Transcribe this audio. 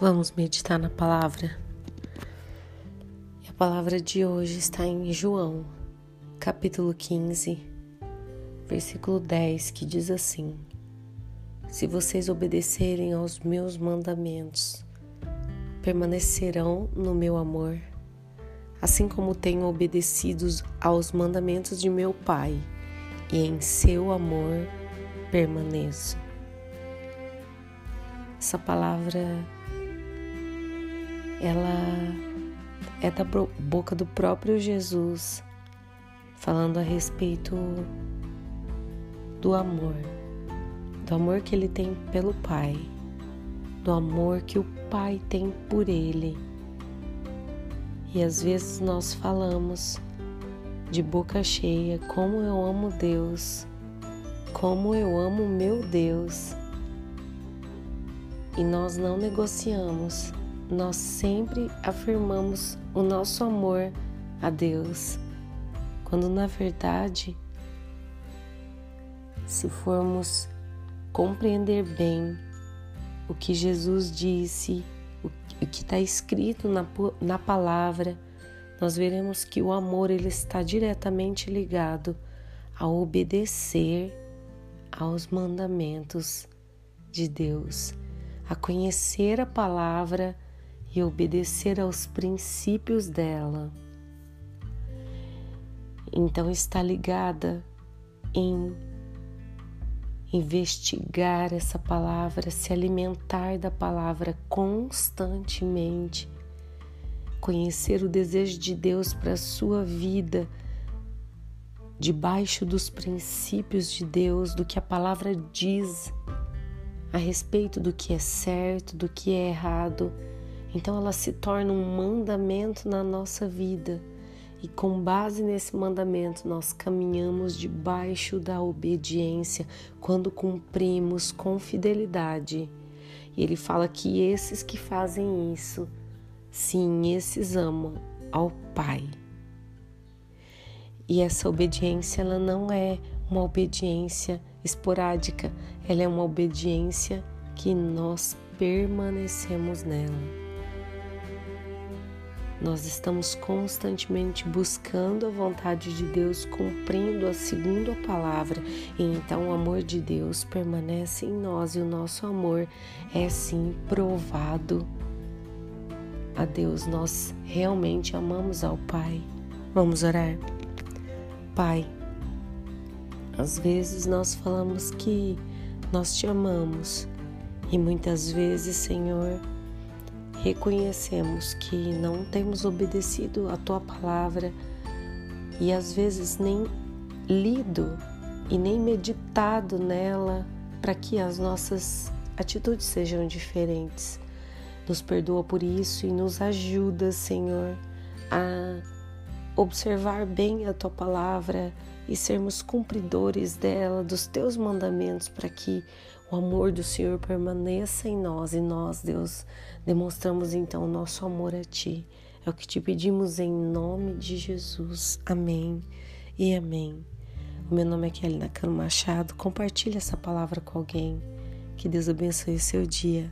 Vamos meditar na palavra. A palavra de hoje está em João, capítulo 15, versículo 10, que diz assim: Se vocês obedecerem aos meus mandamentos, permanecerão no meu amor, assim como tenho obedecido aos mandamentos de meu Pai, e em seu amor permaneço. Essa palavra ela é da boca do próprio Jesus, falando a respeito do amor, do amor que ele tem pelo Pai, do amor que o Pai tem por ele. E às vezes nós falamos de boca cheia como eu amo Deus, como eu amo meu Deus. E nós não negociamos nós sempre afirmamos o nosso amor a Deus, quando na verdade, se formos compreender bem o que Jesus disse, o que está escrito na, na palavra, nós veremos que o amor ele está diretamente ligado a obedecer aos mandamentos de Deus, a conhecer a palavra e obedecer aos princípios dela. Então está ligada em investigar essa palavra, se alimentar da palavra constantemente, conhecer o desejo de Deus para a sua vida, debaixo dos princípios de Deus, do que a palavra diz a respeito do que é certo, do que é errado então ela se torna um mandamento na nossa vida. E com base nesse mandamento, nós caminhamos debaixo da obediência quando cumprimos com fidelidade. E ele fala que esses que fazem isso, sim, esses amam ao Pai. E essa obediência, ela não é uma obediência esporádica, ela é uma obediência que nós permanecemos nela. Nós estamos constantemente buscando a vontade de Deus, cumprindo a segunda palavra, e então o amor de Deus permanece em nós e o nosso amor é sim provado a Deus. Nós realmente amamos ao Pai. Vamos orar? Pai, às vezes nós falamos que nós te amamos e muitas vezes, Senhor, reconhecemos que não temos obedecido a tua palavra e às vezes nem lido e nem meditado nela para que as nossas atitudes sejam diferentes. Nos perdoa por isso e nos ajuda, Senhor, a observar bem a tua palavra e sermos cumpridores dela, dos teus mandamentos, para que o amor do Senhor permaneça em nós e nós, Deus, demonstramos então o nosso amor a Ti. É o que te pedimos em nome de Jesus. Amém e amém. O meu nome é Kelly Nakano Machado. Compartilhe essa palavra com alguém. Que Deus abençoe o seu dia.